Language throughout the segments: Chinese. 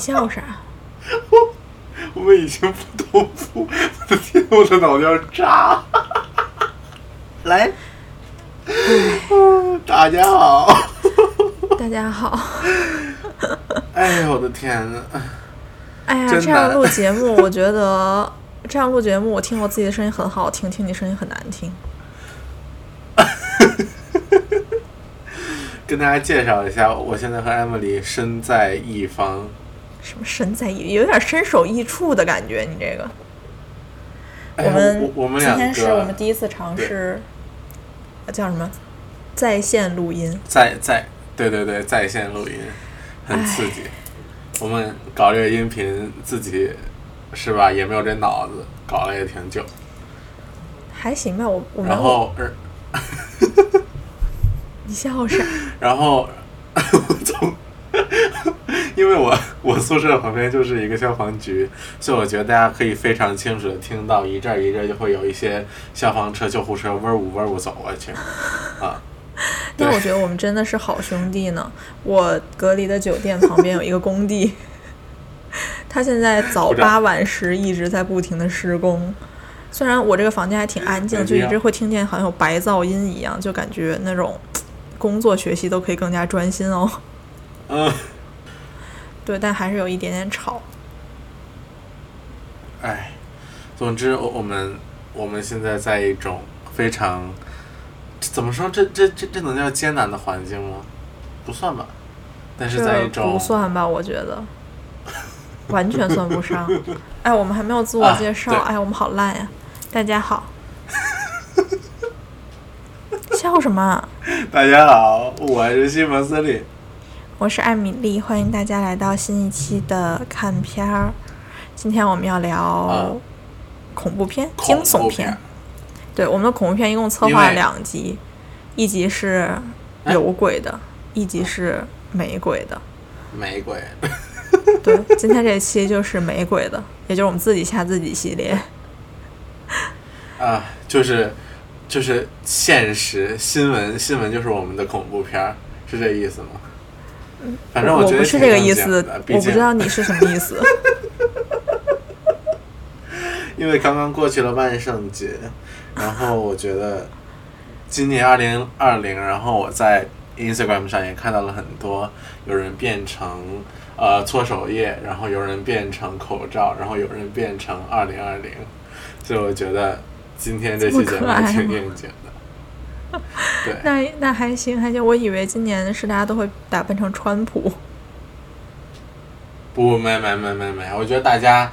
笑啥？我们已经不同步，我的天，我的脑袋要炸！来，大家好，大家好。哎呦我的天呐！哎呀，真这样录节目，我觉得这样录节目，我听我自己的声音很好听，听你声音很难听。跟大家介绍一下，我现在和 Emily 身在一方。什么身在异，有点身首异处的感觉。你这个，哎呀们我我们今天是我们第一次尝试，呃叫什么在线录音。在在对对对在线录音，很刺激。我们搞这个音频自己是吧，也没有这脑子，搞了也挺久。还行吧，我我们。然后，呃你笑啥？然后 我从，因为我我宿舍旁边就是一个消防局，所以我觉得大家可以非常清楚的听到一阵儿一阵儿就会有一些消防车、救护车嗡儿呜嗡呜走过去，啊，对但我觉得我们真的是好兄弟呢。我隔离的酒店旁边有一个工地，他现在早八晚十一直在不停的施工。虽然我这个房间还挺安静，就一直会听见好像有白噪音一样，就感觉那种工作学习都可以更加专心哦。嗯，对，但还是有一点点吵。哎，总之我我们我们现在在一种非常怎么说这这这这能叫艰难的环境吗？不算吧，但是在这一种不算吧？我觉得完全算不上。哎，我们还没有自我啊介绍。对哎，我们好烂呀！大家好。笑什么？啊大家好，我是西蒙斯利。我是艾米丽，欢迎大家来到新一期的看片儿。今天我们要聊啊恐怖片、恐惊悚片对，我们的恐怖片一共策划了两集，一集是有鬼的，一集是没鬼的。没鬼，对，今天这期就是没鬼的，也就是我们自己吓自己系列。啊，就是就是现实新闻，新闻就是我们的恐怖片儿，是这意思吗？反正我觉得不是这个意思我不知道你是什么意思。因为刚刚过去了万圣节，然后我觉得今年二零二零，然后我在 Instagram 上也看到了很多有人变成呃搓手液，然后有人变成口罩，然后有人变成二零二零，所以我觉得今天这期节目这么可爱吗挺应景的。对，那那还行还行，我以为今年是大家都会打扮成川普。不，没没没没没，我觉得大家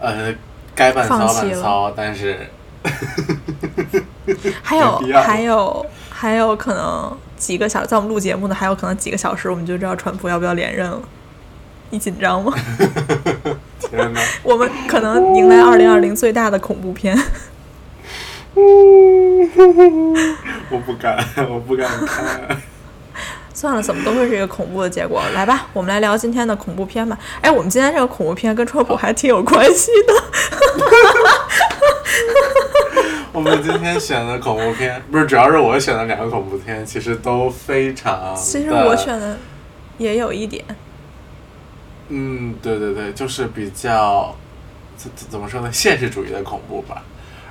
呃该办骚放弃了办骚，但是 还有还有还有可能几个小，在我们录节目的还有可能几个小时，我们就知道川普要不要连任了。你紧张吗？我们可能迎来二零二零最大的恐怖片。我不敢，我不敢看。算了，怎么都会是一个恐怖的结果。来吧，我们来聊今天的恐怖片吧。哎，我们今天这个恐怖片跟川普还挺有关系的。我们今天选的恐怖片，不是主要是我选的两个恐怖片，其实都非常。其实我选，的也有一点，嗯，对对对，就是比较怎怎怎么说呢，现实主义的恐怖吧。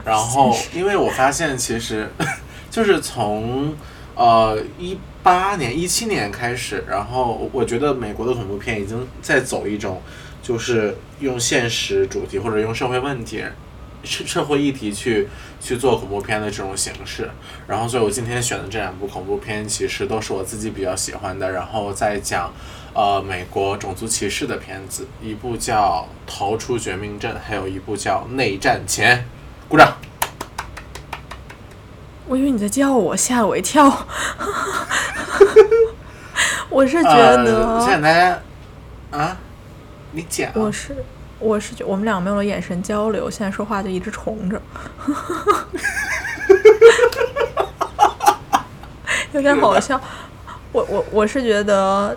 然后，因为我发现其实 就是从呃一八年、一七年开始，然后我觉得美国的恐怖片已经在走一种就是用现实主题或者用社会问题、社社会议题去去做恐怖片的这种形式。然后，所以我今天选的这两部恐怖片其实都是我自己比较喜欢的，然后再讲。呃，美国种族歧视的片子，一部叫《逃出绝命镇》，还有一部叫《内战前》。鼓掌。我以为你在叫我，吓我一跳。我是觉呃，得，现在啊，你讲。我是我是觉我们俩没有了眼神交流，现在说话就一直重着，有点好笑。我我我是觉得，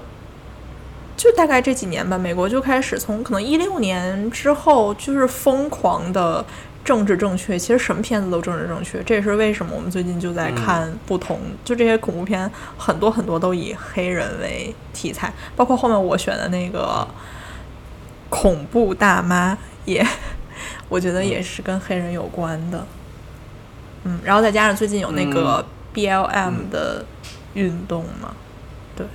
就大概这几年吧，美国就开始从可能一六年之后，就是疯狂的政治正确。其实什么片子都政治正确，这也是为什么我们最近就在看不同，就这些恐怖片，很多很多都以黑人为题材，包括后面我选的那个。恐怖大妈也，我觉得也是跟黑人有关的。嗯，然后再加上最近有那个 BLM 的运动嘛，对，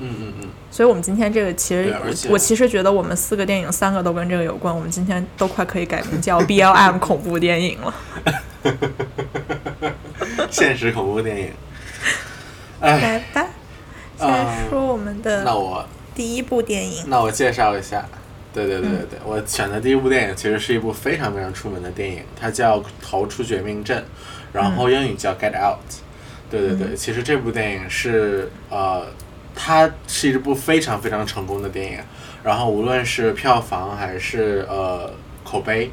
嗯嗯嗯，所以我们今天这个其实我其实觉得我们四个电影三个都跟这个有关，我们今天都快可以改名叫 BLM 恐怖电影了。现实恐怖电影。哎，来吧，先说我们的那的我第一部电影。那我介绍一下。对对对对，我选的第一部电影其实是一部非常非常出名的电影，它叫《逃出绝命镇》，然后英语叫《Get Out》。对对对，其实这部电影是呃，它是一部非常非常成功的电影，然后无论是票房还是呃口碑，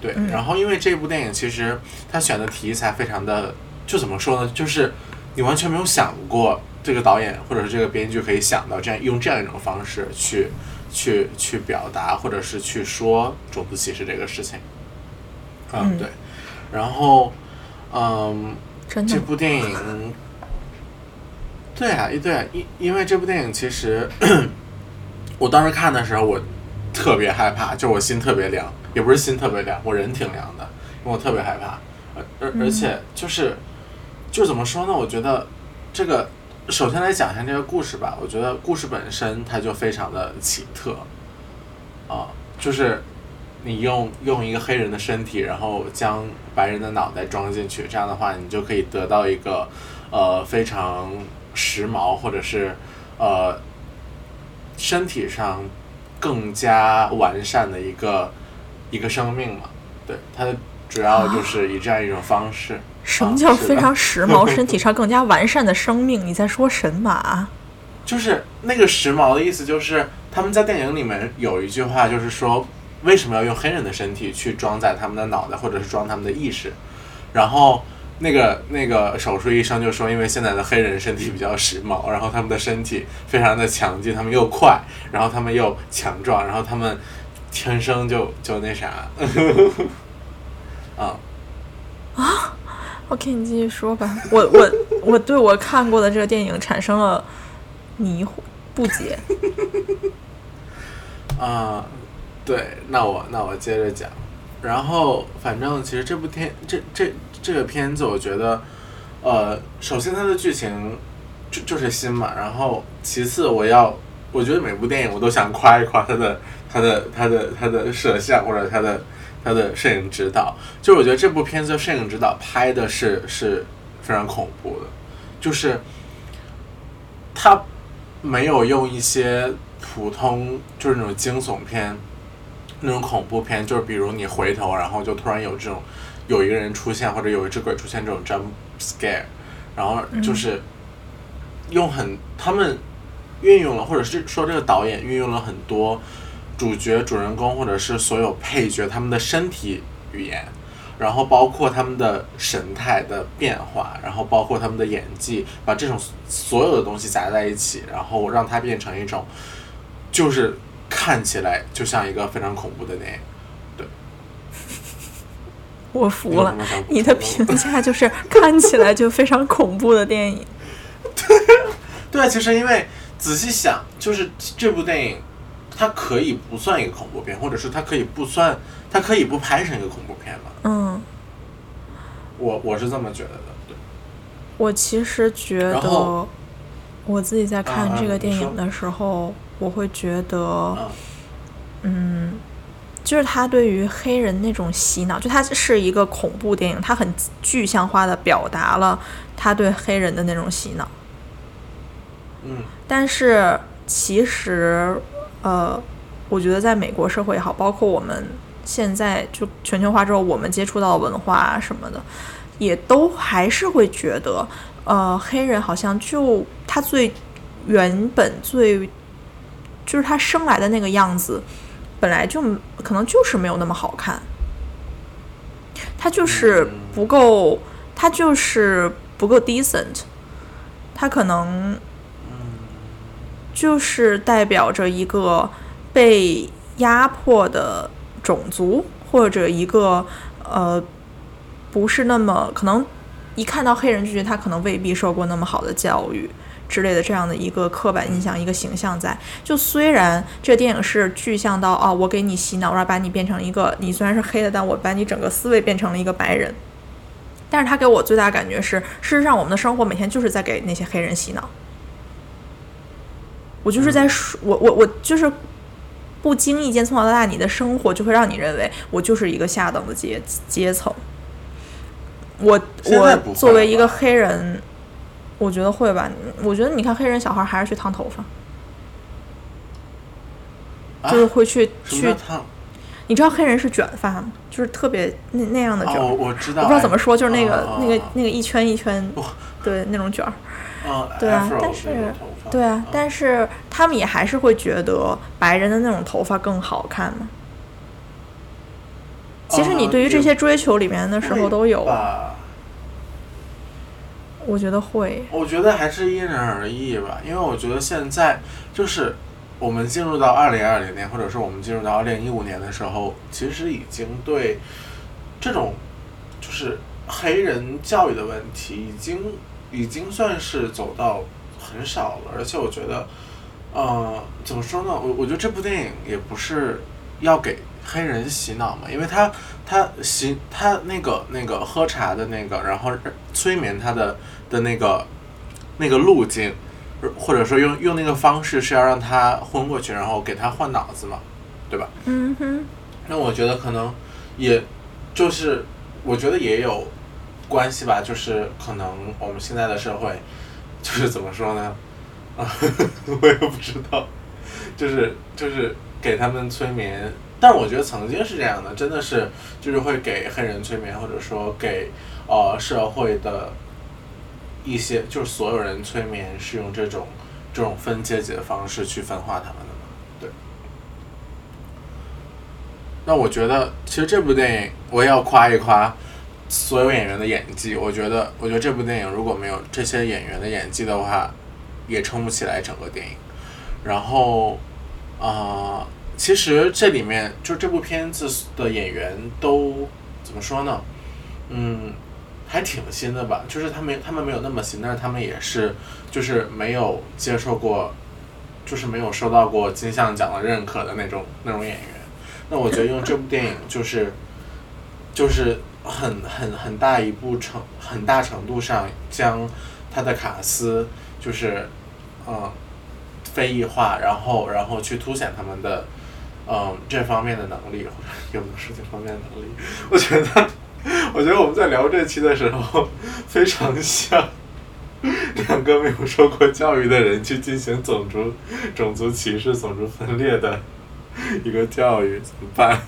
对，嗯。然后因为这部电影其实它选的题材非常的，就怎么说呢，就是你完全没有想过这个导演或者是这个编剧可以想到这样用这样一种方式去去去表达或者是去说种族歧视这个事情，嗯，嗯。对，然后嗯。这部电影，对啊，对啊，因因为这部电影其实，我当时看的时候，我特别害怕，就我心特别凉，也不是心特别凉，我人挺凉的，因为我特别害怕，而而而且就是，就怎么说呢？我觉得这个首先来讲一下这个故事吧，我觉得故事本身它就非常的奇特，啊，就是你用用一个黑人的身体，然后将白人的脑袋装进去，这样的话，你就可以得到一个呃非常时髦或者是呃身体上更加完善的一个一个生命嘛。对，它的主要就是以这样一种方式。什么叫非常时髦、身体上更加完善的生命？你在说神马？就是那个时髦的意思，就是他们在电影里面有一句话，就是说为什么要用黑人的身体去装载他们的脑袋，或者是装他们的意识？然后那个那个手术医生就说，因为现在的黑人身体比较时髦，然后他们的身体非常的强劲，他们又快，然后他们又强壮，然后他们天生就就那啥，啊，OK，你继续说吧。我我我对我看过的这个电影产生了迷惑不解。啊、对，那我那我接着讲，然后反正其实这部片这这这个片子，我觉得，呃，首先它的剧情就就是新嘛，然后其次我要，我觉得每部电影我都想夸一夸它的它的它的它的摄像或者它的它的摄影指导，就我觉得这部片子的摄影指导拍的是是非常恐怖的，就是他没有用一些普通就是那种惊悚片、那种恐怖片，就是比如你回头，然后就突然有这种有一个人出现，或者有一只鬼出现这种 jump scare，然后就是用很他们运用了，或者是说这个导演运用了很多主角、主人公或者是所有配角他们的身体语言。然后包括他们的神态的变化，然后包括他们的演技，把这种所有的东西夹在一起，然后让它变成一种，就是看起来就像一个非常恐怖的电影。对我服了你的评价就是看起来就非常恐怖的电影。对，对其实因为仔细想，就是这部电影，它可以不算一个恐怖片，或者是它可以不算，它可以不拍成一个恐怖片了。嗯，我我是这么觉得的。对，我其实觉得我自己在看这个电影的时候，我会觉得，嗯嗯，就是他对于黑人那种洗脑，就他是一个恐怖电影，他很具象化的表达了他对黑人的那种洗脑。嗯但是其实，呃，我觉得在美国社会也好，包括我们现在就全球化之后，我们接触到文化啊什么的，也都还是会觉得，呃，黑人好像就他最原本最就是他生来的那个样子，本来就可能就是没有那么好看，他就是嗯。不够，他就是不够 decent，他可能就是代表着一个被压迫的种族，或者一个呃不是那么可能一看到黑人就觉得他可能未必受过那么好的教育，之类的这样的一个刻板印象、一个形象在。就虽然这电影是具象到啊，我给你洗脑，我要把你变成一个你虽然是黑的，但我把你整个思维变成了一个白人。但是他给我最大感觉是，事实上我们的生活每天就是在给那些黑人洗脑。我就是在说，我我我就是不经意间从小到大，你的生活就会让你认为我就是一个下等的阶阶层。我我作为一个黑人，我觉得会吧。我觉得你看黑人小孩还是去烫头发，就是会去去烫。你知道黑人是卷发吗？就是特别那那样的卷，我知道，我不知道怎么说，就是那个那个那个一圈一圈，对那种卷儿。对啊，但是对啊，但是他们也还是会觉得白人的那种头发更好看嘛。其实你对于这些追求里面的时候都有，我觉得会。我觉得还是因人而异吧，因为我觉得现在就是。我们进入到二零二零年，或者说我们进入到二零一五年的时候，其实已经对这种就是黑人教育的问题，已经已经算是走到很少了。而且我觉得，呃，怎么说呢？我我觉得这部电影也不是要给黑人洗脑嘛，因为他他洗他那个那个喝茶的那个，然后催眠他的的那个那个路径。或者说用用那个方式是要让他昏过去，然后给他换脑子嘛，对吧？嗯哼。那我觉得可能，也，就是，我觉得也有关系吧。就是可能我们现在的社会，就是怎么说呢？啊，我也不知道。就是就是给他们催眠，但我觉得曾经是这样的，真的是就是会给黑人催眠，或者说给呃社会的。一些就是所有人催眠是用这种这种分阶级的方式去分化他们的嘛？对。那我觉得其实这部电影我也要夸一夸所有演员的演技。我觉得我觉得这部电影如果没有这些演员的演技的话，也撑不起来整个电影。然后啊，其实这里面就这部片子的演员都怎么说呢？嗯。还挺新的吧，就是他们他们没有那么新，但是他们也是就是没有接受过，就是没有收到过金像奖的认可的那种那种演员。那我觉得用这部电影就是就是很很很大一部程很大程度上将他的卡斯就是嗯非裔化，然后然后去凸显他们的嗯这方面的能力或者有没有这方面的能力，我觉得。我觉得我们在聊这期的时候，非常像两个没有受过教育的人去进行种族种族歧视、种族分裂的一个教育，怎么办？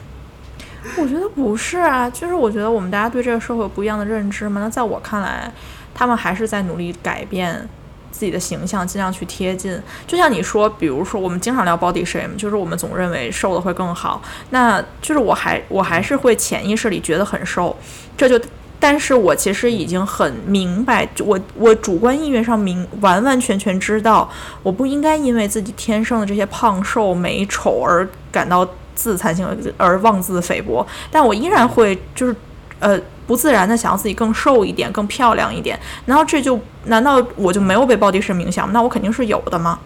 我觉得不是啊，就是我觉得我们大家对这个社会有不一样的认知嘛。那在我看来，他们还是在努力改变。自己的形象尽量去贴近，就像你说，比如说我们经常聊 body shame，就是我们总认为瘦的会更好，那就是我还我还是会潜意识里觉得很瘦，这就，但是我其实已经很明白，我我主观意愿上明完完全全知道，我不应该因为自己天生的这些胖瘦美丑而感到自惭形而妄自菲薄，但我依然会就是呃。不自然的想要自己更瘦一点、更漂亮一点，难道这就难道我就没有被暴力式影响吗？那我肯定是有的吗？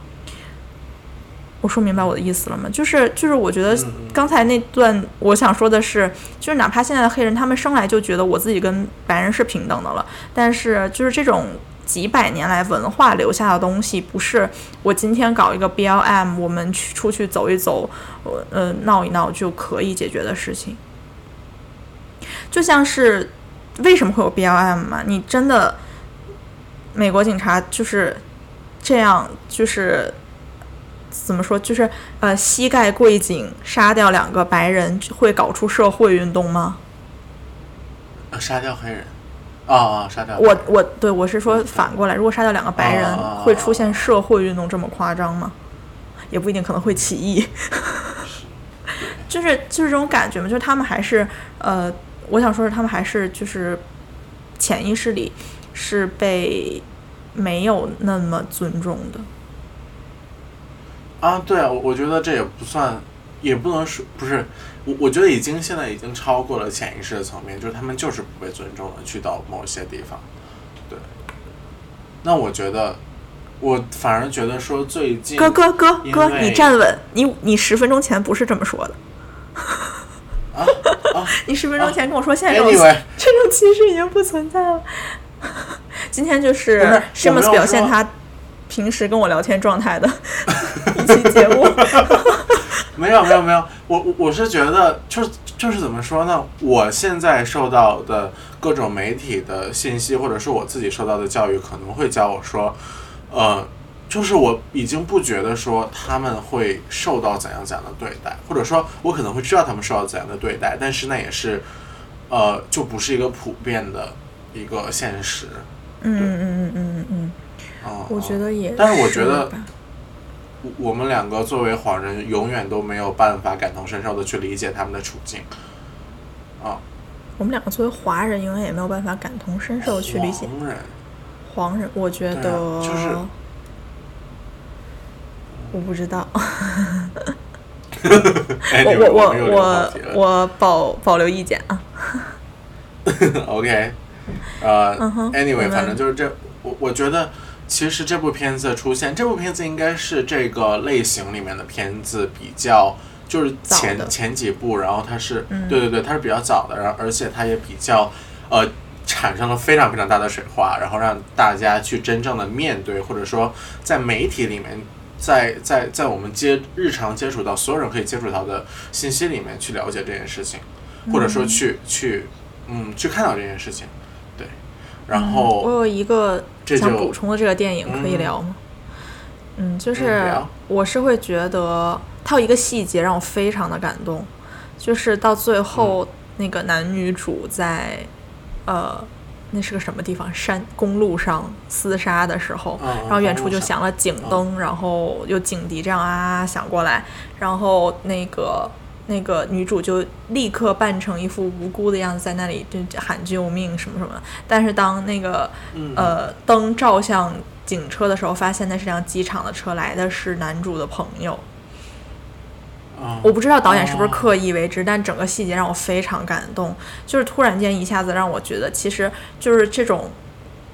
我说明白我的意思了吗？就是就是，我觉得刚才那段我想说的是，就是哪怕现在的黑人，他们生来就觉得我自己跟白人是平等的了，但是就是这种几百年来文化留下的东西，不是我今天搞一个 BLM，我们去出去走一走，呃，闹一闹就可以解决的事情。就像是为什么会有 BLM 嘛？你真的美国警察就是这样，就是怎么说？就是呃，膝盖跪颈杀掉两个白人，会搞出社会运动吗？杀掉黑人？啊，杀掉我我对我是说反过来，如果杀掉两个白人，会出现社会运动这么夸张吗？也不一定，可能会起义。就是就是这种感觉嘛，就是他们还是呃。我想说是，他们还是就是潜意识里是被没有那么尊重的。啊，对啊，我我觉得这也不算，也不能说不是，我我觉得已经现在已经超过了潜意识的层面，就是他们就是不被尊重的，去到某些地方。对。那我觉得，我反而觉得说最近哥哥哥哥，你站稳，你你十分钟前不是这么说的。啊啊你十分钟前跟我说现在 这种、，anyway，这种歧视已经不存在了。今天就是不是 Shamus 我没有说表现他平时跟我聊天状态的 一期节目。没有没有没有，我我我是觉得就是就是怎么说呢？我现在受到的各种媒体的信息，或者是我自己受到的教育，可能会教我说，呃，就是我已经不觉得说他们会受到怎样怎样的对待，或者说我可能会知道他们受到怎样的对待，但是那也是呃，就不是一个普遍的一个现实。嗯嗯嗯嗯嗯，啊、我觉得也但是我觉得我我们两个作为黄人，永远都没有办法感同身受的去理解他们的处境。啊，我们两个作为华人，永远也没有办法感同身受去理解黄人，黄人。我觉得，啊就是我不知道，哎我我我我我保保留意见啊。OK，呃、嗯哼 a n y w a 我 y 们反正就是这，我我觉得其实这部片子出现，这部片子应该是这个类型里面的片子比较。就是前前几部，然后它是、嗯对对对，它是比较早的，然后而且它也比较呃产生了非常非常大的水花，然后让大家去真正的面对，或者说在媒体里面，在在在我们接日常接触到所有人可以接触到的信息里面去了解这件事情，或者说去去嗯去看到这件事情，对，然后我有一个想补充的这个电影可以嗯。聊吗？嗯，就嗯是我是会觉得它有一个细节让我非常的感动，就是到最后嗯。那个男女主在呃那是个什么地方山公路上厮杀的时候，然后远处就响了警灯，然后有警笛这样啊响过来，然后那个。那个女主就立刻扮成一副无辜的样子，在那里就喊救命什么什么的。但是当那个嗯呃灯照向警车的时候，发现那是辆机场的车，来的是男主的朋友。嗯我不知道导演是不是哦刻意为之，但整个细节让我非常感动，就是突然间一下子让我觉得，其实就是这种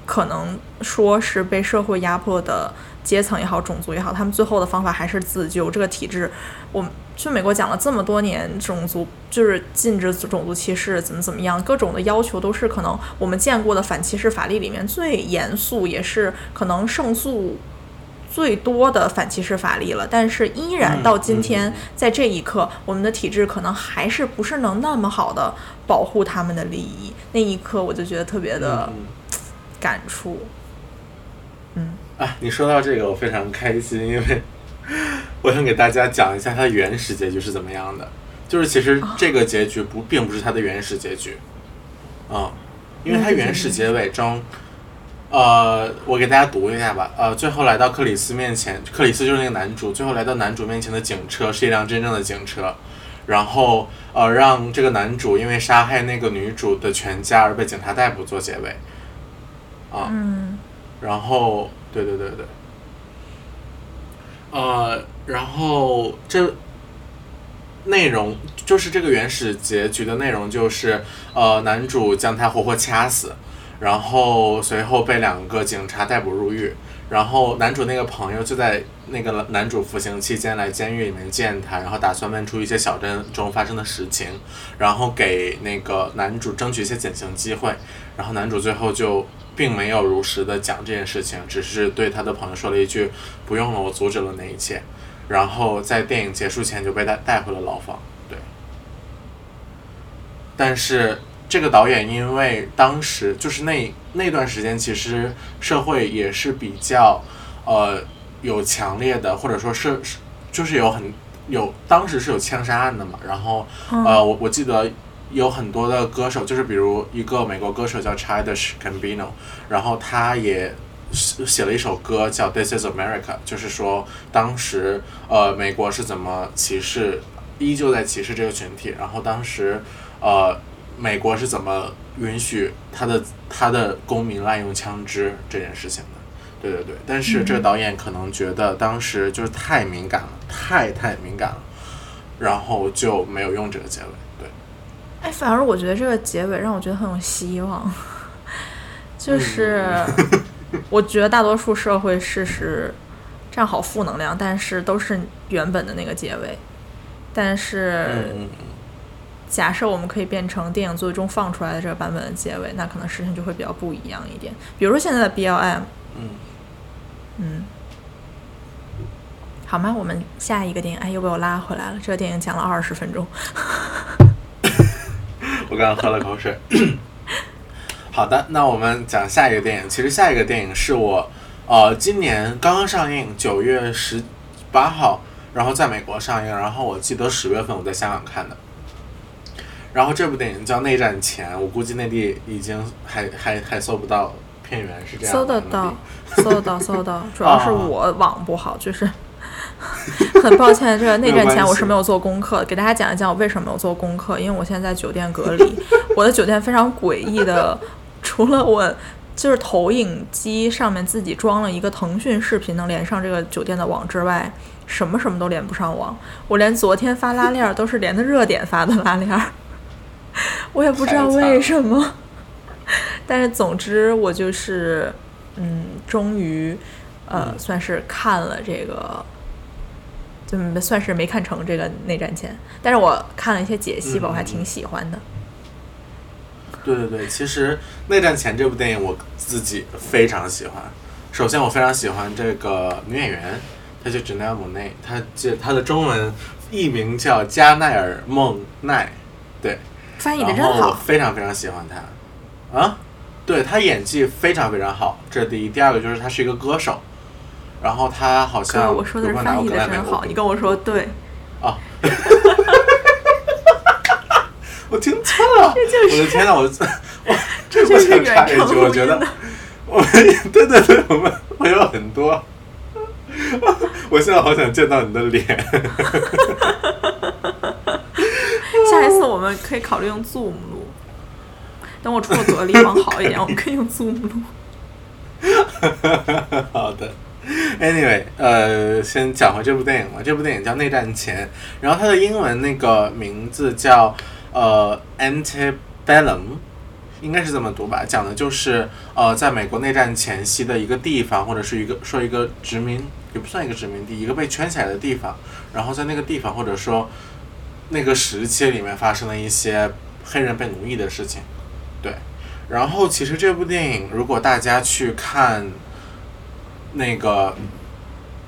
可能说是被社会压迫的阶层也好，种族也好，他们最后的方法还是自救。这个体制，我们去美国讲了这么多年，种族就是禁止种族歧视，怎么怎么样，各种的要求都是可能我们见过的反歧视法律里面最严肃，也是可能胜诉最多的反歧视法律了，但是依然嗯到今天，在这一刻，我们的体制可能还是不是能那么好的保护他们的利益。那一刻，我就觉得特别的嗯感触。嗯啊，你说到这个，我非常开心，因为我想给大家讲一下它的原始结局是怎么样的。就是其实这个结局不并不是它的原始结局，嗯，因为它原始结尾中，呃，我给大家读一下吧。呃，最后来到克里斯面前，克里斯就是那个男主，最后来到男主面前的警车是一辆真正的警车，然后呃，让这个男主因为杀害那个女主的全家而被警察逮捕做结尾，啊，嗯。然后，对对对对，呃，然后这内容就是这个原始结局的内容，就是呃，男主将他活活掐死，然后随后被两个警察逮捕入狱，然后男主那个朋友就在那个男主服刑期间来监狱里面见他，然后打算问出一些小镇中发生的实情，然后给那个男主争取一些减刑机会，然后男主最后就并没有如实的讲这件事情，只是对他的朋友说了一句“不用了，我阻止了那一切”，然后在电影结束前就被带带回了牢房。对，但是这个导演因为当时就是那那段时间，其实社会也是比较呃有强烈的，或者说是是就是有很有当时是有枪杀案的嘛，然后呃我我记得有很多的歌手，就是比如一个美国歌手叫 Childish Gambino，然后他也写写了一首歌叫《This Is America》，就是说当时呃美国是怎么歧视，依旧在歧视这个群体，然后当时呃美国是怎么允许他的他的公民滥用枪支这件事情的。对对对，但是这个导演可能觉得当时就是太敏感了，太太敏感了，然后就没有用这个结尾。对，哎，反而我觉得这个结尾让我觉得很有希望，就是、我觉得大多数社会事实站好负能量，但是都是原本的那个结尾。但是嗯假设我们可以变成电影最终放出来的这个版本的结尾，那可能事情就会比较不一样一点。比如说现在的 BLM，嗯，嗯，好吗？我们下一个电影，哎，又被我拉回来了。这个电影讲了二十分钟，我刚刚喝了口水。好的，那我们讲下一个电影。其实下一个电影是我呃今年刚刚上映，九月十八号，然后在美国上映，然后我记得十月份我在香港看的。然后这部电影叫《内战前》，我估计内地已经还还还搜不到片源，是这样搜得到，搜得到，搜得到。主要是我网不好，就是 很抱歉。这个内战前我是没有做功课，给大家讲一讲我为什么没有做功课。因为我现在在酒店隔离，我的酒店非常诡异的，除了我就是投影机上面自己装了一个腾讯视频能连上这个酒店的网之外，什么什么都连不上网。我连昨天发拉链儿都是连的热点发的拉链儿，我也不知道为什么。但是总之，我就是嗯，终于呃，算是看了这个，就算是没看成这个内战前，但是我看了一些解析吧，我还挺喜欢的。对对对，其实《内战前》这部电影我自己非常喜欢。首先，我非常喜欢这个女演员，她叫 Janelle Monáe，她这她的中文译名叫加奈尔·孟奈，对，翻译的真然后非常非常喜欢他。啊，对他演技非常非常好，这是第一。第二个就是他是一个歌手，然后他好，像我说的是翻译的真好，你跟我说。对，啊，我听错了，我的天呐，我 我这就是我想插一句，我觉得。我们对对对，我们我有很多，我现在好想见到你的脸。下一次我们可以考虑用 Zoom 录。等我出了隔离，往好一点，我们可以用 Zoom 录。好的，Anyway，呃，先讲回这部电影吧。这部电影叫《内战前》，然后它的英文那个名字叫呃 Antebellum，应该是这么读吧。讲的就是呃，在美国内战前夕的一个地方，或者是一个说一个殖民，也不算一个殖民地，一个被圈起来的地方。然后在那个地方，或者说那个时期里面发生了一些黑人被奴役的事情。对，然后其实这部电影，如果大家去看那个，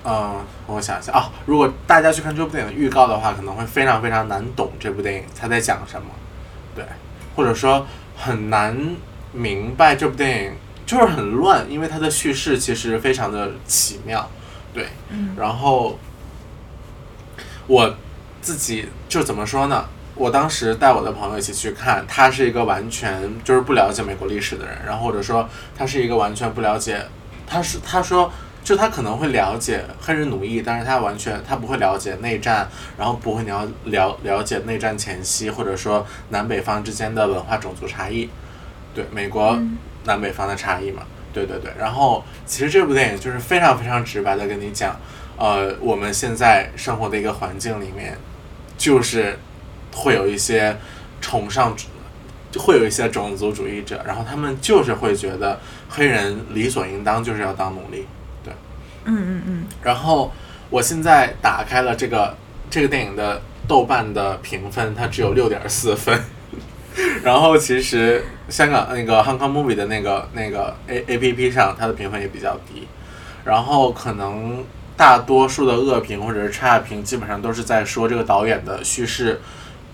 嗯、我想一下啊，如果大家去看这部电影的预告的话，可能会非常非常难懂这部电影它在讲什么，对，或者说很难明白这部电影就是很乱，因为它的叙事其实非常的奇妙，对，嗯然后我自己就怎么说呢？我当时带我的朋友一起去看，他是一个完全就是不了解美国历史的人，然后或者说他是一个完全不了解，他是他说就他可能会了解黑人奴役，但是他完全他不会了解内战，然后不会了了了解内战前夕或者说南北方之间的文化种族差异，对美国南北方的差异嘛，对对对。然后其实这部电影就是非常非常直白的跟你讲，呃，我们现在生活的一个环境里面，就是会有一些崇尚，就会有一些种族主义者，然后他们就是会觉得黑人理所应当就是要当奴隶。对嗯嗯嗯，然后我现在打开了这个这个电影的豆瓣的评分，它只有六点四分。然后其实香港那个 Hong Kong Movie 的那个那个 A A P P 上，它的评分也比较低。然后可能大多数的恶评或者是差评，基本上都是在说这个导演的叙事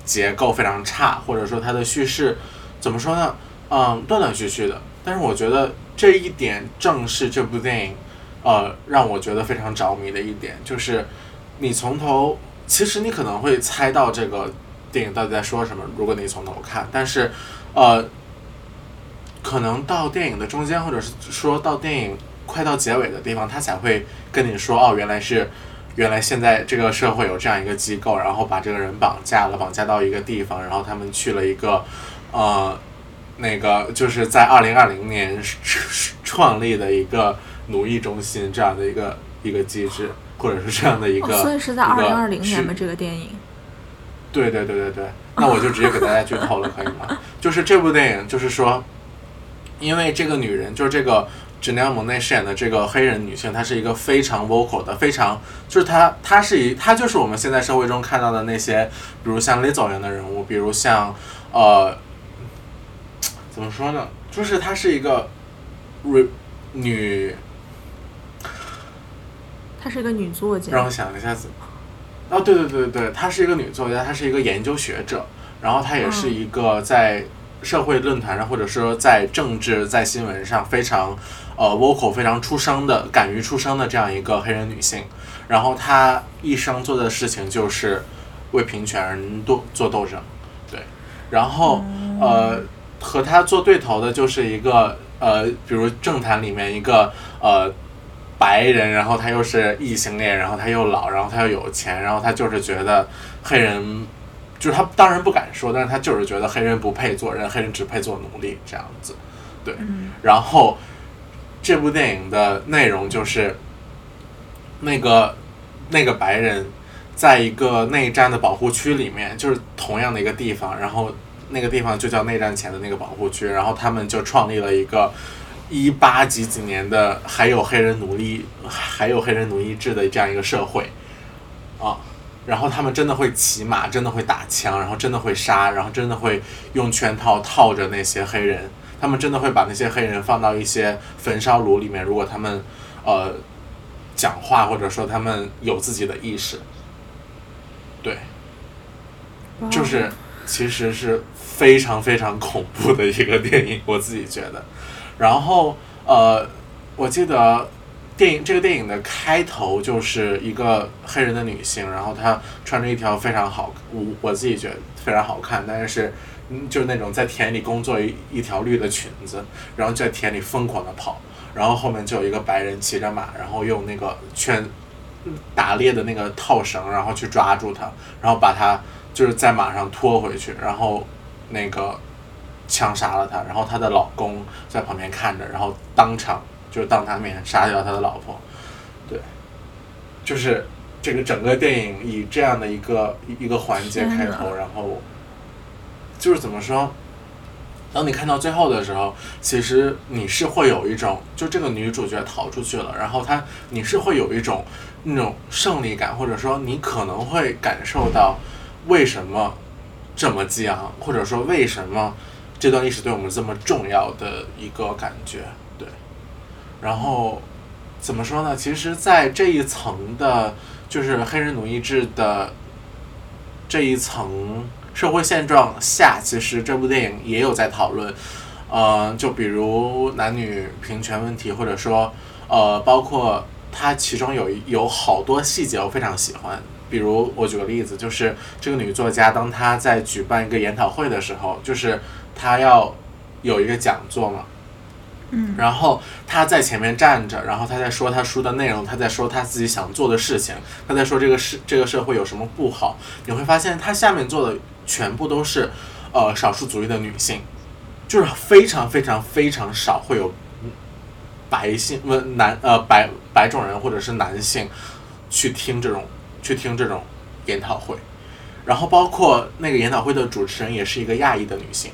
结构非常差，或者说他的叙事怎么说呢？嗯，断断续续的。但是我觉得这一点正是这部电影呃，让我觉得非常着迷的一点就是，你从头，其实你可能会猜到这个电影到底在说什么，如果你从头看，但是，呃，可能到电影的中间，或者是说到电影快到结尾的地方，他才会跟你说，哦，原来是，原来现在这个社会有这样一个机构，然后把这个人绑架了，绑架到一个地方，然后他们去了一个，呃，那个就是在二零二零年创立的一个奴役中心这样的一个一个机制，或者是这样的一个，所以是在二零二零年吗？这个电影？对对对对对，那我就直接给大家剧透了，可以吗？就是这部电影，就是说，因为这个女人，就是这个 Janelle Monáe 饰演的这个黑人女性，她是一个非常 vocal 的，非常就是她，她是一，她就是我们现在社会中看到的那些，比如像 Lizzo 一样的人物，比如像呃，怎么说呢？就是她是一个 re 女，她是一个女作家。让我想一下子，哦，对对对对对，她是一个女作家，她是一个研究学者，然后她也是一个在社会论坛上，或者说在政治、在新闻上非常呃 vocal、非常出声的、敢于出声的这样一个黑人女性。然后她一生做的事情就是为平权斗做斗争，对。然后呃，和她做对头的就是一个呃，比如政坛里面一个呃。白人，然后他又是异性恋，然后他又老，然后他又有钱，然后他就是觉得黑人，就是他当然不敢说，但是他就是觉得黑人不配做人，黑人只配做奴隶这样子，对。然后这部电影的内容就是那个那个白人在一个内战的保护区里面，就是同样的一个地方，然后那个地方就叫内战前的那个保护区，然后他们就创立了一个。一八几几年的还有黑人奴隶，还有黑人奴役制的这样一个社会，啊，然后他们真的会骑马，真的会打枪，然后真的会杀，然后真的会用圈套套着那些黑人，他们真的会把那些黑人放到一些焚烧炉里面，如果他们呃讲话或者说他们有自己的意识，对，就是其实是非常非常恐怖的一个电影，我自己觉得。然后，呃，我记得电影这个电影的开头就是一个黑人的女性，然后她穿着一条非常好，我我自己觉得非常好看，但是嗯，就是那种在田里工作一一条绿的裙子，然后在田里疯狂的跑，然后后面就有一个白人骑着马，然后用那个圈打猎的那个套绳，然后去抓住她，然后把她就是在马上拖回去，然后那个。枪杀了他，然后他的老公在旁边看着，然后当场就是当他面杀掉他的老婆，对，就是这个整个电影以这样的一个一个环节开头，然后就是怎么说？当你看到最后的时候，其实你是会有一种，就这个女主角逃出去了，然后她你是会有一种那种胜利感，或者说你可能会感受到为什么这么激昂，或者说为什么。这段历史对我们这么重要的一个感觉，对。然后怎么说呢？其实，在这一层的，就是黑人奴役制的这一层社会现状下，其实这部电影也有在讨论。呃，就比如男女平权问题，或者说，呃，包括它其中有有好多细节我非常喜欢。比如我举个例子，就是这个女作家当她在举办一个研讨会的时候，就是。她要有一个讲座嘛，嗯，然后她在前面站着，然后她在说她书的内容，她在说她自己想做的事情，她在说这个社这个社会有什么不好。你会发现她下面做的全部都是呃少数族裔的女性，就是非常非常非常少会有白性不男呃白白种人或者是男性去听这种去听这种研讨会，然后包括那个研讨会的主持人也是一个亚裔的女性。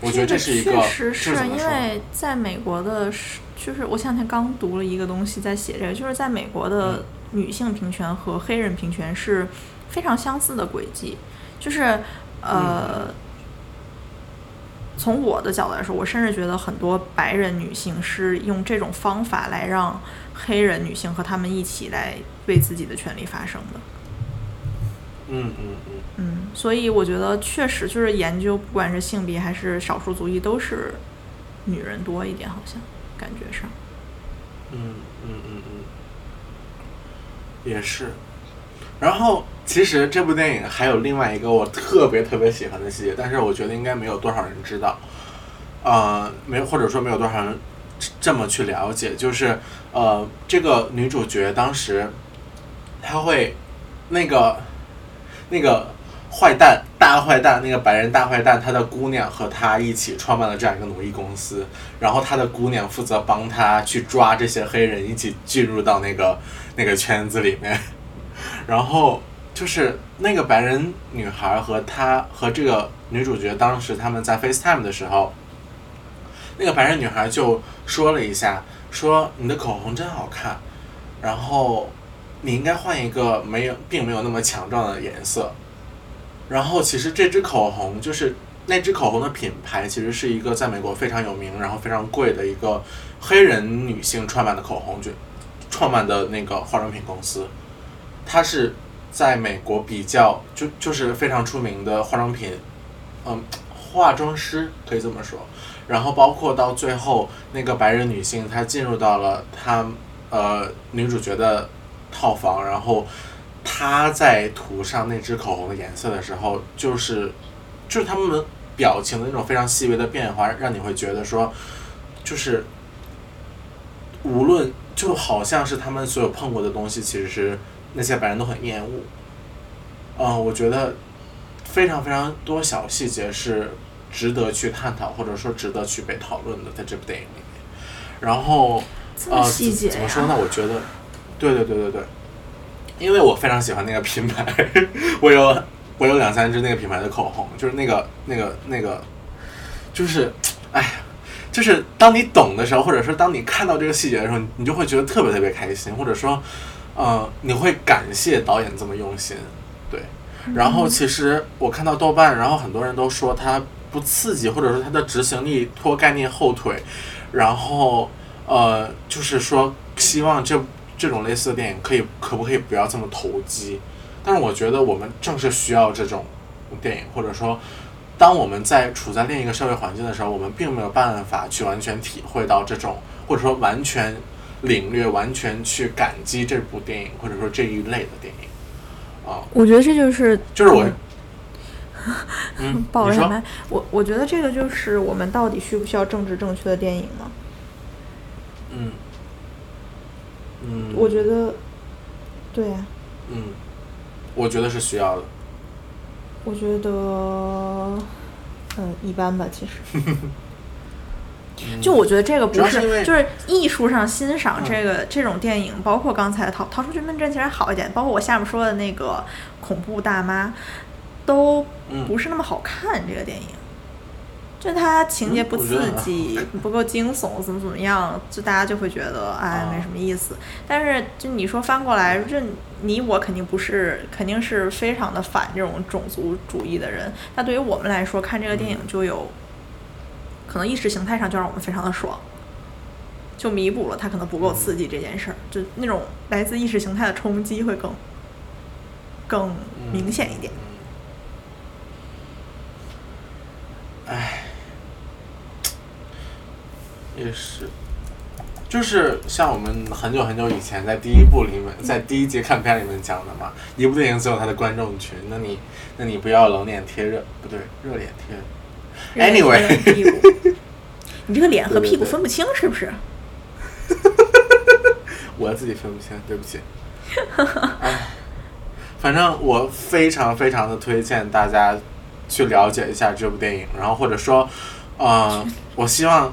我觉得这是一个，确实是因为在美国的，就是我前两天刚读了一个东西，在写这个，就是在美国的女性平权和黑人平权是非常相似的轨迹，就是呃，从我的角度来说，我甚至觉得很多白人女性是用这种方法来让黑人女性和他们一起来为自己的权利发声的。嗯嗯嗯。嗯，所以我觉得确实就是研究，不管是性别还是少数族裔，都是女人多一点，好像感觉上。嗯嗯嗯嗯，也是。然后，其实这部电影还有另外一个我特别特别喜欢的细节，但是我觉得应该没有多少人知道，呃，没或者说没有多少人这么去了解，就是呃，这个女主角当时她会那个那个。坏蛋，大坏蛋，那个白人大坏蛋，他的姑娘和他一起创办了这样一个奴役公司，然后他的姑娘负责帮他去抓这些黑人，一起进入到那个那个圈子里面。然后就是那个白人女孩和她和这个女主角，当时他们在 FaceTime 的时候，那个白人女孩就说了一下，说你的口红真好看，然后你应该换一个没有并没有那么强壮的颜色。然后其实这支口红就是那支口红的品牌，其实是一个在美国非常有名，然后非常贵的一个黑人女性创办的口红，就创办的那个化妆品公司，它是在美国比较就就是非常出名的化妆品，嗯，化妆师可以这么说。然后包括到最后那个白人女性，她进入到了她呃女主角的套房，然后她在涂上那支口红的颜色的时候，就是就是他们表情的那种非常细微的变化，让你会觉得说，就是无论就好像是他们所有碰过的东西，其实是那些白人都很厌恶。嗯，我觉得非常非常多小细节是值得去探讨，或者说值得去被讨论的，在这部电影里面。然后呃，细节呀怎么说呢？我觉得，对对对对对，因为我非常喜欢那个品牌，我有我有两三支那个品牌的口红，就是那个那个那个，就是，哎呀，就是当你懂的时候，或者说当你看到这个细节的时候，你就会觉得特别特别开心，或者说，呃，你会感谢导演这么用心，对。然后其实我看到豆瓣，然后很多人都说它不刺激，或者说它的执行力拖概念后腿，然后呃，就是说希望这这种类似的电影可以可不可以不要这么投机？但是我觉得我们正是需要这种电影，或者说，当我们在处在另一个社会环境的时候，我们并没有办法去完全体会到这种，或者说完全领略、完全去感激这部电影，或者说这一类的电影啊，我觉得这就是就是我嗯，嗯，你说爆了麦。我我觉得这个就是我们到底需不需要政治正确的电影呢？嗯嗯，我觉得，对呀、嗯，我觉得是需要的。我觉得，嗯，一般吧，其实。就我觉得这个不是，就是艺术上欣赏嗯这个、这种电影，包括刚才逃逃出绝命镇其实还好一点，包括我下面说的那个恐怖大妈，都嗯不是那么好看。这个电影，就它情节不刺激，不够惊悚，怎么怎么样，就大家就会觉得哎啊没什么意思。但是就你说翻过来，这你我肯定不是，肯定是非常的反这种种族主义的人。那对于我们来说，看这个电影就有。可能意识形态上就让我们非常的爽，就弥补了它可能不够刺激这件事儿，就那种来自意识形态的冲击会更更明显一点。唉，也是，就是像我们很久很久以前在第一部里面，在第一集看片里面讲的嘛，一部电影只有它的观众群，那你那你不要冷脸贴热，不对，热脸贴。Anyway 你这个脸和屁股分不清是不是？我自己分不清，对不起。唉，反正我非常非常的推荐大家去了解一下这部电影，然后或者说，呃，我希望，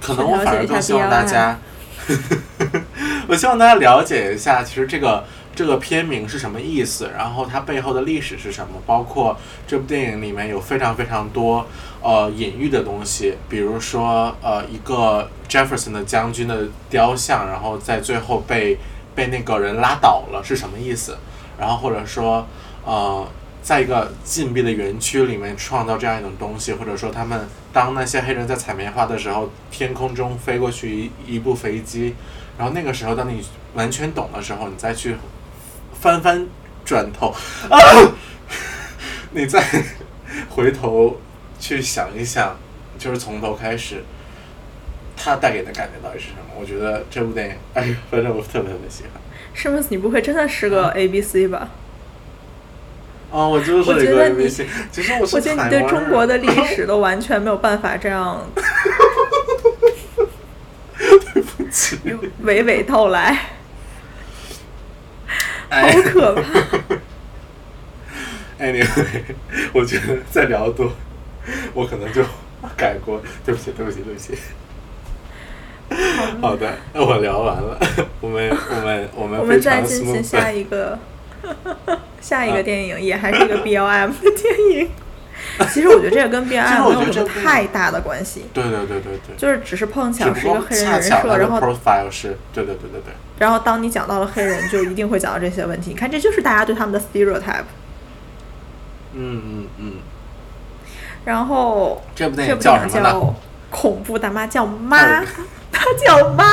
可能我反而更希望大家，我希望大家了解一下，其实这个这个片名是什么意思，然后它背后的历史是什么，包括这部电影里面有非常非常多呃隐喻的东西，比如说呃一个 Jefferson 的将军的雕像，然后在最后被被那个人拉倒了是什么意思，然后或者说呃。在一个禁闭的园区里面创造这样一种东西，或者说他们当那些黑人在采棉花的时候，天空中飞过去一一部飞机，然后那个时候当你完全懂的时候，你再去翻翻转头，啊，你再回头去想一想，就是从头开始，它带给的感觉到底是什么？我觉得这部电影，哎呀，反正我特别特别喜欢。是不是你不会真的是个 A B C 吧？哦，我就是一个我觉得你 ABC，其实我是我觉得你对中国的历史都完全没有办法这样 对不起娓娓道来，好哎可怕！Anyway，我觉得再聊多，我可能就改过。对不起，对不起，对不起。好的，那我聊完了，我们我们我们我们再进行下一个 下一啊个电影，也还是一个 BLM 的电影，其实我觉得这个跟 M 我没有什么太大的关系，对对对对对，就是只是碰巧是一个黑人人设，然后 profile 是，对对对对对，然后当你讲到了黑人，就一定会讲到这些问题。你看，这就是大家对他们的 stereotype。嗯嗯嗯，然后这部电影叫什么呢？《恐怖大妈叫妈哎》，她叫妈，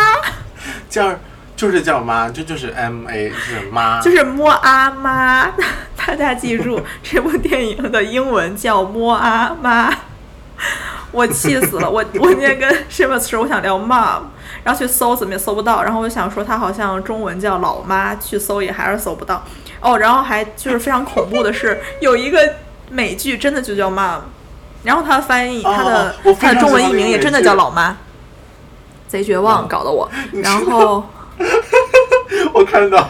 叫就是叫妈，这就是 M A 是妈，就是摸阿妈。大家记住，这部电影的英文叫摸阿妈。我气死了！我我今天跟 Shamus 说我想聊 mom，然后去搜怎么也搜不到，然后我就想说它好像中文叫老妈，去搜也还是搜不到。哦，然后还就是非常恐怖的是，有一个美剧真的就叫 mom，然后它翻译它的、哦我非常它的中文译名也真的叫老妈，贼绝望，搞得我。然后 我看到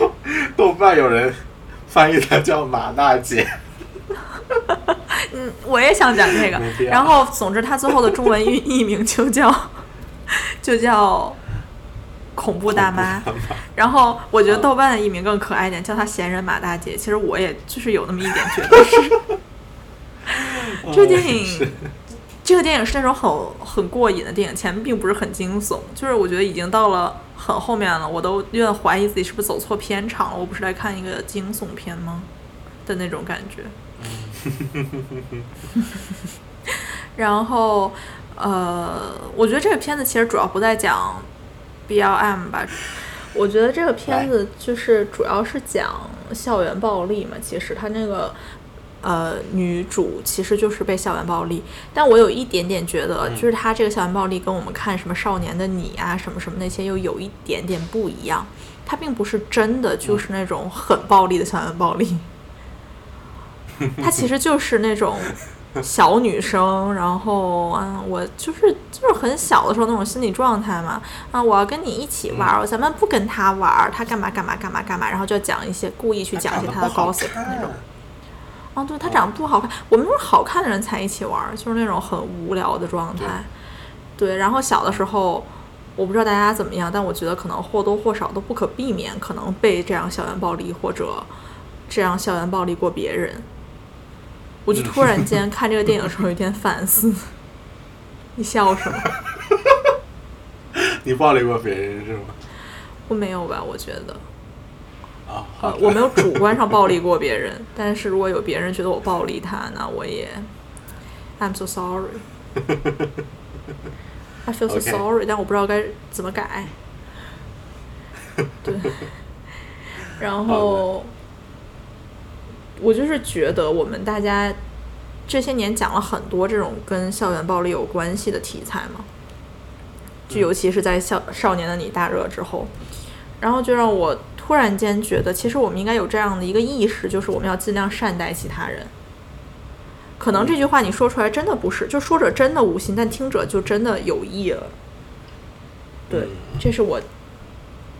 豆瓣有人翻译它叫马大姐，嗯，我也想讲这个然后，总之，它最后的中文译译名就叫 就叫恐怖大妈。然后，我觉得豆瓣的译名更可爱一点，叫她闲人马大姐。其实我也就是有那么一点觉得是。这个电影，这个电影是那种很很过瘾的电影，前面并不是很惊悚，就是我觉得已经到了很后面了，我都有点怀疑自己是不是走错片场了。我不是来看一个惊悚片吗？的那种感觉。然后，呃，我觉得这个片子其实主要不在讲 BLM 吧，我觉得这个片子就是主要是讲校园暴力嘛。其实它那个呃女主其实就是被校园暴力，但我有一点点觉得，就是她这个校园暴力跟我们看什么少年的你啊什么什么那些又有一点点不一样，她并不是真的就是那种很暴力的校园暴力。她其实就是那种小女生，然后啊，我就是就是很小的时候那种心理状态嘛，啊，我要跟你一起玩儿，咱们不跟他玩儿，他干嘛干嘛干嘛干嘛，然后就讲一些故意去讲一些他的 gossip 那种。哦，对他长得不好看，我们都是好看的人才一起玩儿，就是那种很无聊的状态。对，然后小的时候，我不知道大家怎么样，但我觉得可能或多或少都不可避免，可能被这样校园暴力或者这样校园暴力过别人。我就突然 间看这个电影的时候有点反思。你笑什么？你暴力过别人是吗？我没有吧？我觉得，啊，呃，我没有主观上暴力过别人，但是如果有别人觉得我暴力他，那我也，I'm so sorry。I feel so sorry，但我不知道该怎么改。对，然后我就是觉得我们大家这些年讲了很多这种跟校园暴力有关系的题材嘛，就尤其是在校《少年的你》大热之后，然后就让我突然间觉得，其实我们应该有这样的一个意识，就是我们要尽量善待其他人。可能这句话你说出来真的不是，就说者真的无心，但听者就真的有意了。对，这是我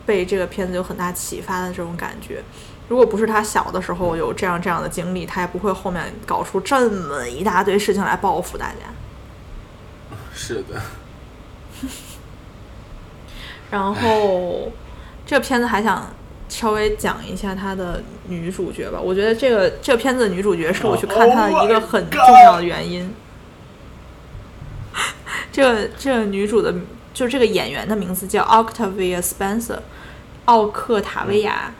被这个片子有很大启发的这种感觉。如果不是他小的时候有这样这样的经历，他也不会后面搞出这么一大堆事情来报复大家。是的，然后这个片子还想稍微讲一下她的女主角吧。我觉得这个这个片子的女主角是我去看她的一个很重要的原因。这个这个女主的，就是这个演员的名字叫 Octavia Spencer，奥克塔维亚，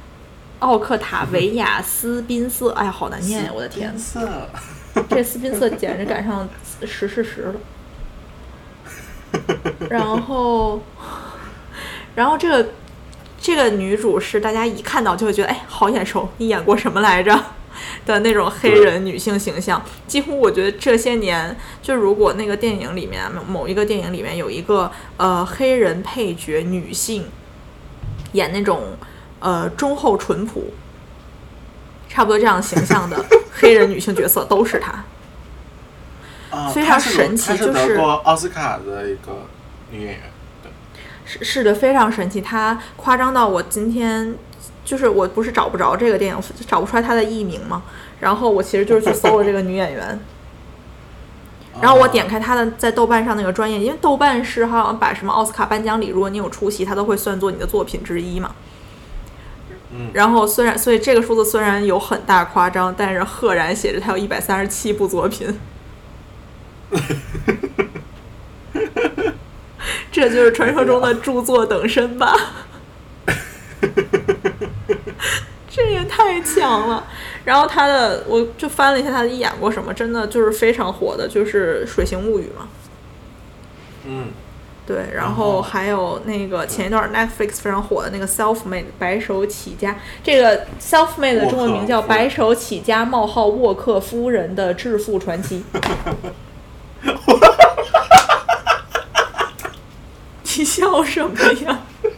奥克塔维亚斯宾瑟。哎呀，好难念呀！我的天，色，这斯宾瑟简直赶上实事实了。然后，然后这个这个女主是大家一看到就会觉得，哎，好眼熟，你演过什么来着？的那种黑人女性形象，几乎我觉得这些年，就如果那个电影里面某某一个电影里面有一个呃黑人配角女性演那种呃忠厚淳朴，差不多这样形象的 黑人女性角色，都是她。啊非常神奇就是奥斯卡的一个女演员，对，是是的，非常神奇。它夸张到我今天就是我不是找不着这个电影，找不出来它的艺名嘛。然后我其实就是去搜了这个女演员，然后我点开她的在豆瓣上那个专业，因为豆瓣是好像把什么奥斯卡颁奖礼，如果你有出席，它都会算作你的作品之一嘛。嗯然后虽然所以这个数字虽然有很大夸张，但是赫然写着他有一百三十七部作品。这就是传说中的著作等身吧？这也太强了。然后他的，我就翻了一下他的演过什么，真的就是非常火的，就是《水形物语》嘛。嗯，对，然然后后还有那个前一段 Netflix 非常火的那个 Self Made 白手起家，这个 Self Made 的中文名叫《白手起家冒号沃克夫人的致富传奇》。你笑什么呀？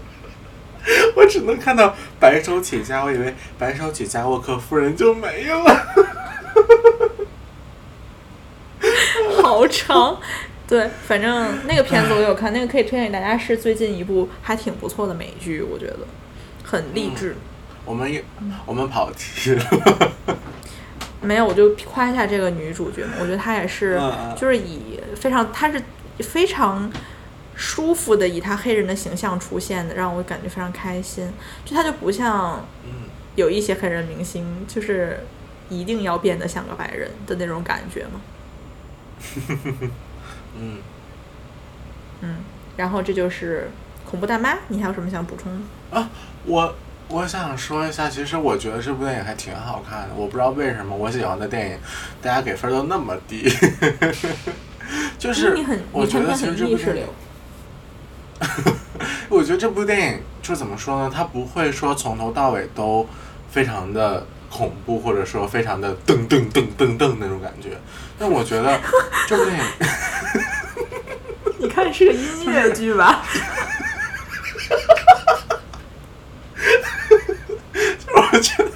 我只能看到白手起家，我以为白手起家沃克夫人就没了。好长。对，反正那个片子我有看，那个可以推荐给大家，是最近一部还挺不错的美剧，我觉得很励志。我们也我们跑题了。没有，我就夸一下这个女主角嘛，我觉得她也是就是以非常，她是非常舒服的以他黑人的形象出现的，让我感觉非常开心。就他就不像嗯有一些黑人明星，就是一定要变得像个白人的那种感觉嘛。嗯，嗯，然后这就是恐怖大妈，你还有什么想补充的？啊我我想说一下，其实我觉得这部电影还挺好看的。我不知道为什么我喜欢的电影，大家给分都那么低。就是你很，我觉得其实这流影，。我觉得这部电影就怎么说呢？它不会说从头到尾都非常的恐怖，或者说非常的噔噔噔噔噔那种感觉。但我觉得 这部电影，你看是个音乐剧吧？我觉得，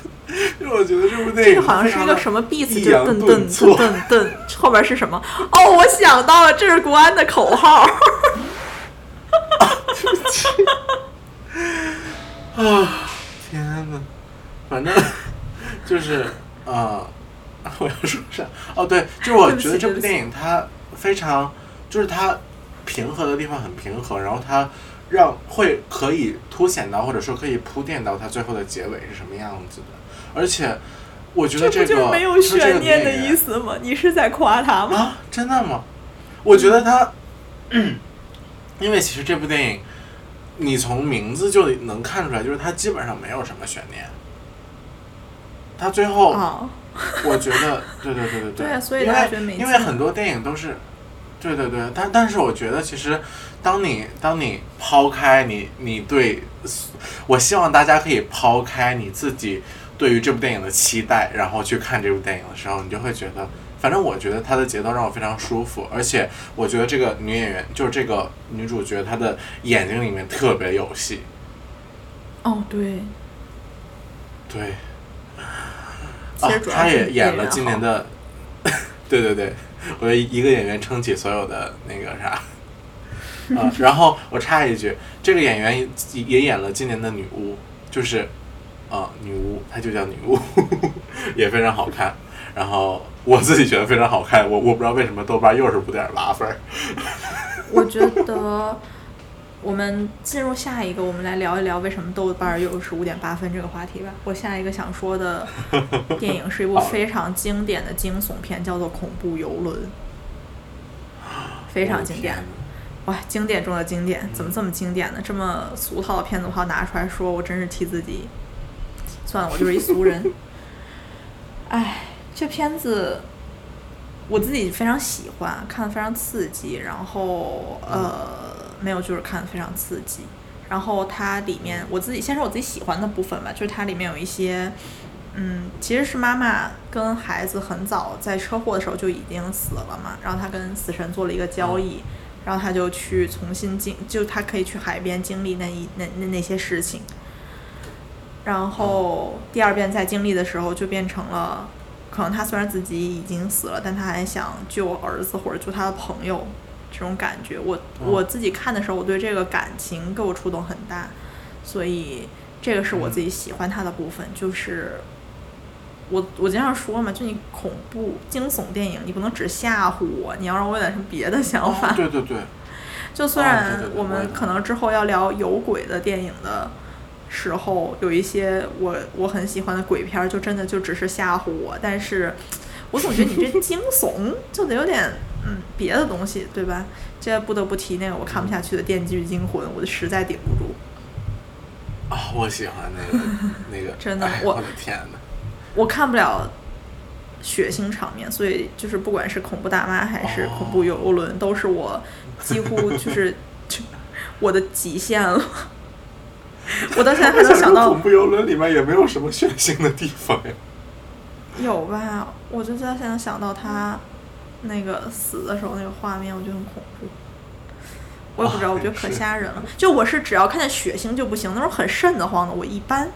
就我觉得这部电影这个好像是一个什么 beat，就噔噔噔噔噔，后边是什么？哦，我想到了，这是国安的口号。啊，天呐，反正 就是呃，我要说啥？哦，对，就是我觉得这部电影它非常，就是它平和的地方很平和，然后它让会可以凸显到或者说可以铺垫到它最后的结尾是什么样子的，而且我觉得这个没有悬念的意思吗？你是在夸他吗？啊，真的吗？我觉得他，因为其实这部电影，你从名字就能看出来，就是它基本上没有什么悬念。它最后，啊，我觉得，对对对对对。啊所以因为因为很多电影都是，对对对，但但是我觉得其实，当你当你抛开你你对，我希望大家可以抛开你自己对于这部电影的期待，然后去看这部电影的时候，你就会觉得，反正我觉得她的节奏让我非常舒服，而且我觉得这个女演员就是这个女主角，她的眼睛里面特别有戏，哦，对，对，啊她也演了今年的，对对对，我觉得一个演员撑起所有的那个啥。啊，然后我插一句，这个演员也也演了今年的女巫，就是，啊，女巫，她就叫女巫，也非常好看。然后我自己觉得非常好看，我我不知道为什么豆瓣又是五点八分儿。我觉得我们进入下一个，我们来聊一聊为什么豆瓣儿又是五点八分这个话题吧。我下一个想说的电影是一部非常经典的惊悚片，叫做《恐怖游轮》，非常经典。哇，经典中的经典，怎么这么经典呢？这么俗套的片子，我还要拿出来说，我真是替自己。算了，我就是一俗人。哎，这片子我自己非常喜欢，看的非常刺激，然后呃，没有就是看的非常刺激。然后它里面我自己先说我自己喜欢的部分吧，就是它里面有一些，嗯，其实是妈妈跟孩子很早在车祸的时候就已经死了嘛，然后他跟死神做了一个交易，然后他就去重新经，就他可以去海边经历那一那那那些事情。然后第二遍再经历的时候，就变成了，可能他虽然自己已经死了，但他还想救儿子或者救他的朋友，这种感觉。我嗯我自己看的时候，我对这个感情给我触动很大，所以这个是我自己喜欢他的部分，就是。我我经常说嘛，就你恐怖惊悚电影，你不能只吓唬我，你要让我有点什么别的想法。哦，对对对，就虽哦然我们可能之后要聊有鬼的电影的时候，有一些我我很喜欢的鬼片儿，就真的就只是吓唬我，但是我总觉得你这 惊悚就得有点嗯别的东西，对吧？这不得不提那个我看不下去的《电锯惊魂》，我就实在顶不住。啊，我喜欢那个那个，真的我哎我的天呐，我看不了血腥场面，所以就是不管是恐怖大妈还是恐怖游轮，都是我几乎就是就我的极限了。我到现在还能想到恐怖游轮里面也没有什么血腥的地方呀。有吧？我就到现在想到他那个死的时候那个画面，我觉得很恐怖。我也不知道，啊我觉得可吓人了。就我是只要看见血腥就不行，那种很瘆得慌的，我一般。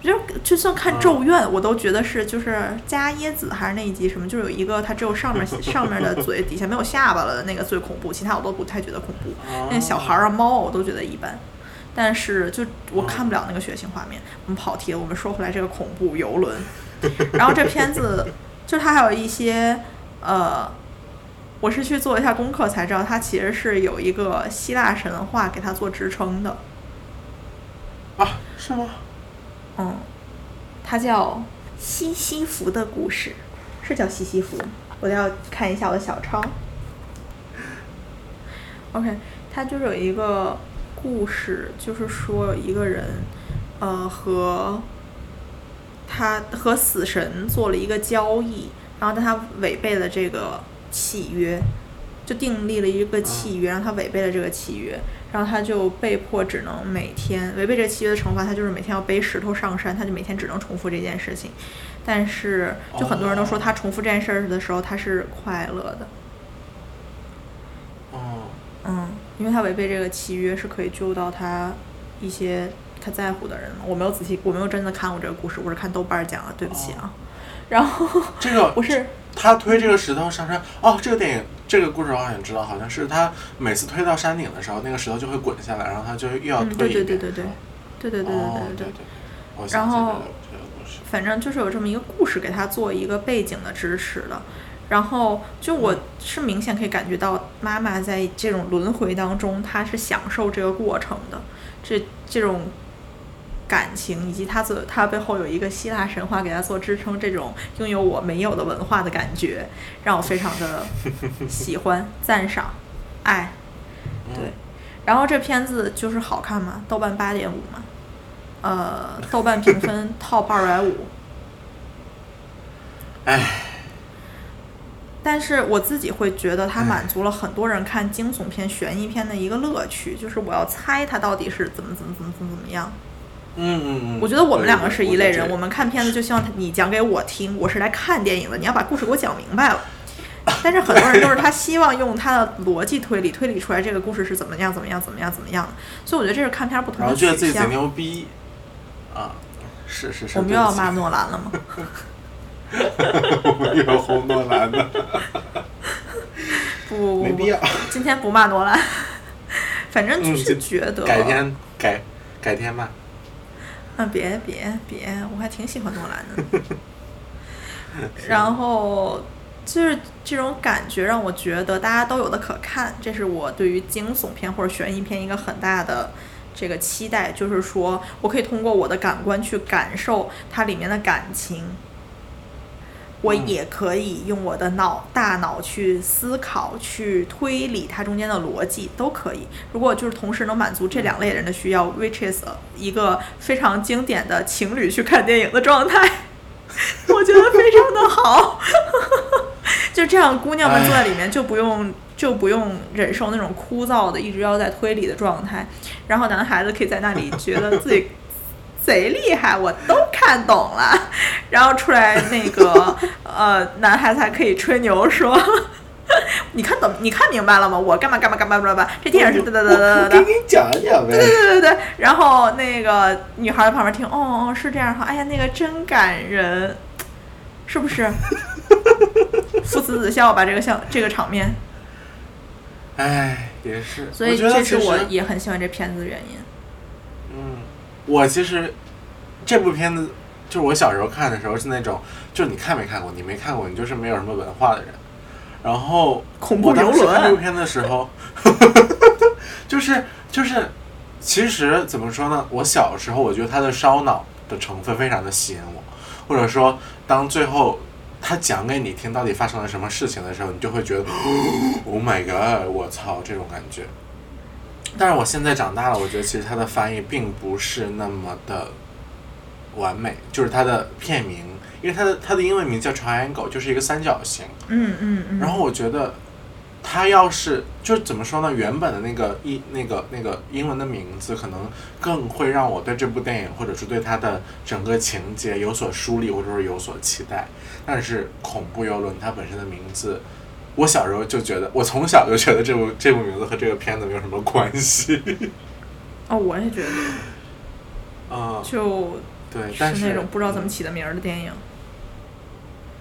就就算看《咒怨》，我都觉得是就是加椰子还是那一集什么，就有一个他只有上面 上面的嘴，底下没有下巴了的那个最恐怖，其他我都不太觉得恐怖。那小孩儿啊、猫啊，我都觉得一般。但是就我看不了那个血腥画面。我们跑题了，我们说回来这个恐怖游轮。然后这片子就它还有一些呃，我是去做一下功课才知道，它其实是有一个希腊神话给它做支撑的。啊，是吗？嗯，它叫西西弗的故事，是叫西西弗吗？我要看一下我的小抄。OK，它就是有一个故事，就是说有一个人，呃，和他和死神做了一个交易，然后但他违背了这个契约，就订立了一个契约，然后他违背了这个契约，然后他就被迫只能每天违背这契约的惩罚，他就是每天要背石头上山，他就每天只能重复这件事情。但是，就很多人都说他重复这件事儿的时候，他是快乐的。哦，嗯，因为他违背这个契约是可以救到他一些他在乎的人嘛。我没有仔细，我没有真的看过这个故事，我是看豆瓣儿讲的，对不起啊。然后这个不是，他推这个石头上山哦，这个电影这个故事我好像知道，好像是他每次推到山顶的时候，那个石头就会滚下来，然后他就又要嗯，推一遍。对对对对对，对对对对哦对对对然后。反正就是有这么一个故事给他做一个背景的支持的。然后就我是明显可以感觉到妈妈在这种轮回当中，她是享受这个过程的，这这种感情以及她做她背后有一个希腊神话给她做支撑，这种拥有我没有的文化的感觉，让我非常的喜欢、赞赏、爱。对，然后这片子就是好看嘛，豆瓣八点五嘛，呃，豆瓣评分 top 二百五。哎，但是我自己会觉得它满足了很多人看惊悚片、悬疑片的一个乐趣，就是我要猜它到底是怎么怎么怎么怎么怎么样。嗯嗯嗯，我觉得我们两个是一类人，我我们看片子就希望你讲给我听，我是来看电影的，你要把故事给我讲明白了。但是很多人都是他希望用他的逻辑推理推理出来这个故事是怎么样怎么样怎么样怎么样的，所以我觉得这是看片不同然后的取觉得自己。牛逼啊！是是是，我们又要骂诺兰了吗？我 们又要轰诺兰的，不没必要，。今天不骂诺兰，反正就嗯是觉得改天改改天吧。啊，别别别，我还挺喜欢诺兰的。然后就是这种感觉让我觉得大家都有的可看，这是我对于惊悚片或者悬疑片一个很大的这个期待，就是说我可以通过我的感官去感受它里面的感情。我也可以用我的脑大脑去思考、去推理它中间的逻辑，都可以。如果就是同时能满足这两类人的需要，which is 一个非常经典的情侣去看电影的状态，我觉得非常的好。就这样，姑娘们坐在里面就不用就不用忍受那种枯燥的一直要在推理的状态，然后男孩子可以在那里觉得自己贼厉害，我都看懂了，然后出来那个 呃，男孩子还可以吹牛说。你看懂？你看明白了吗？我干嘛干嘛干嘛干嘛？这电影是哒哒哒哒哒给。你讲讲呗。对对对对，然后那个女孩在旁边听，哦哦是这样哈，哎呀那个真感人，是不是？父慈子孝吧，这个像这个场面，哎，也是。所以这是我也很喜欢这片子的原因。嗯，我其实这部片子就是我小时候看的时候是那种，就是你看没看过，你没看过，你就是没有什么文化的人。然后恐怖我当时游轮看这部片的时候，就 是就是，其实怎么说呢？我小时候我觉得它的烧脑的成分非常的吸引我，或者说当最后他讲给你听到底发生了什么事情的时候，你就会觉得 Oh my god，我操这种感觉。但是我现在长大了，我觉得其实它的翻译并不是那么的完美，就是它的片名，因为它的它的英文名叫 Triangle，就是一个三角形。嗯嗯嗯。然后我觉得，它要是就怎么说呢？原本的那个一那个那个英文的名字，可能更会让我对这部电影，或者是对它的整个情节有所梳理，或者是有所期待。但是恐怖游轮它本身的名字。我小时候就觉得，我从小就觉得这部这部名字和这个片子没有什么关系。哦，我也觉得。啊。就对，但是那种不知道怎么起的名儿的电影。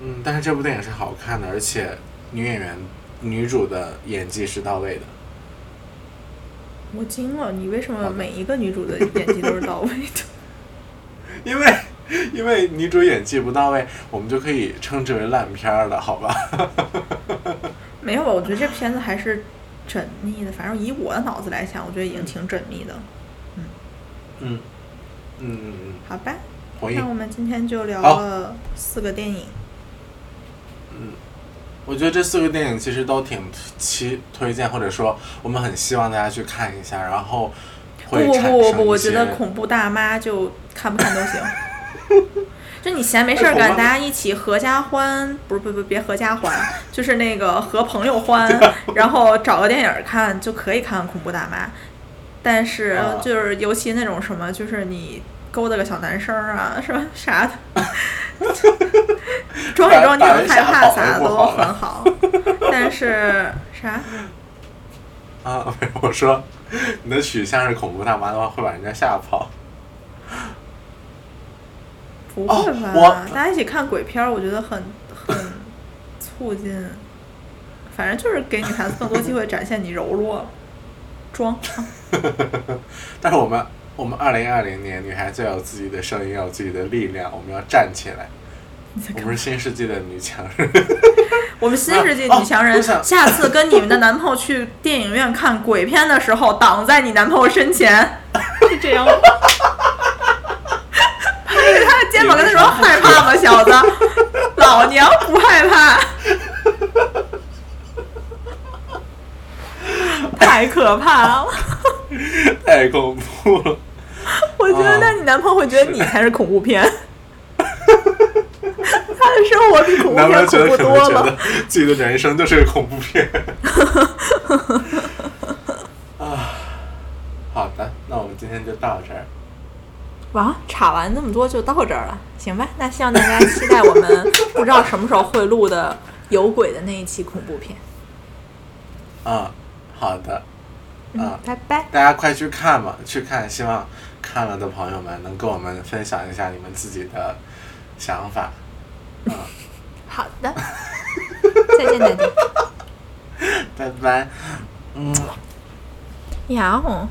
嗯，但是这部电影是好看的，而且女演员、女主的演技是到位的。我惊了！你为什么每一个女主的演技都是到位的？因为。因为女主演技不到位，我们就可以称之为烂片儿了，好吧？没有吧？我觉得这片子还是缜密的。反正以我的脑子来想，我觉得已经挺缜密的。嗯嗯嗯嗯嗯。好吧。那我们今天就聊了四个电影。嗯，我觉得这四个电影其实都挺期推荐，或者说我们很希望大家去看一下，然后不不不不，我觉得恐怖大妈就看不看都行。就你闲没事儿干，大家一起合家欢，不是不不别合家欢，就是那个和朋友欢，然后找个电影看就可以看恐怖大妈。但是就是尤其那种什么，就是你勾搭个小男生啊，是吧？啥的，装一装你很害怕啥都很好。但是啥？啊，我说你的取向是恐怖大妈的话，会把人家吓跑。不会吧？大家一起看鬼片儿，我觉得很很促进。反正就是给女孩子更多机会展现你柔弱，装。但是我们我们二零二零年，女孩子要有自己的声音，要有自己的力量，我们要站起来。我们是新世纪的女强人。我们新世纪女强人，下次跟你们的男朋友去电影院看鬼片的时候，挡在你男朋友身前，是这样吗？肩膀跟他说：“害怕吗，小子？老娘不害怕。”太可怕了，太恐怖了。我觉得，那你男朋友会觉得你才是恐怖片。他的生活比恐怖片恐怖多了。自己的人生就是个恐怖片。啊，好的，那我们今天就到这儿。哇，查完那么多就到这儿了，行吧？那希望大家期待我们不知道什么时候会录的有鬼的那一期恐怖片。嗯，好的。嗯，拜拜。大家快去看吧，去看！希望看了的朋友们能跟我们分享一下你们自己的想法。嗯，好的。再见，再见。拜拜。嗯。呀吼。